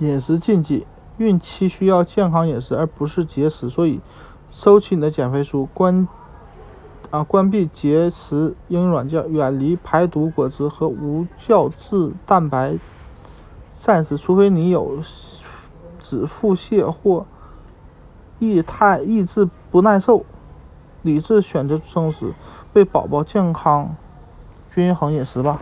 饮食禁忌，孕期需要健康饮食，而不是节食，所以收起你的减肥书，关啊关闭节食应用软件，远离排毒果汁和无酵质蛋白，暂时，除非你有止腹泻或抑态抑制不耐受，理智选择生食，为宝宝健康均衡饮食吧。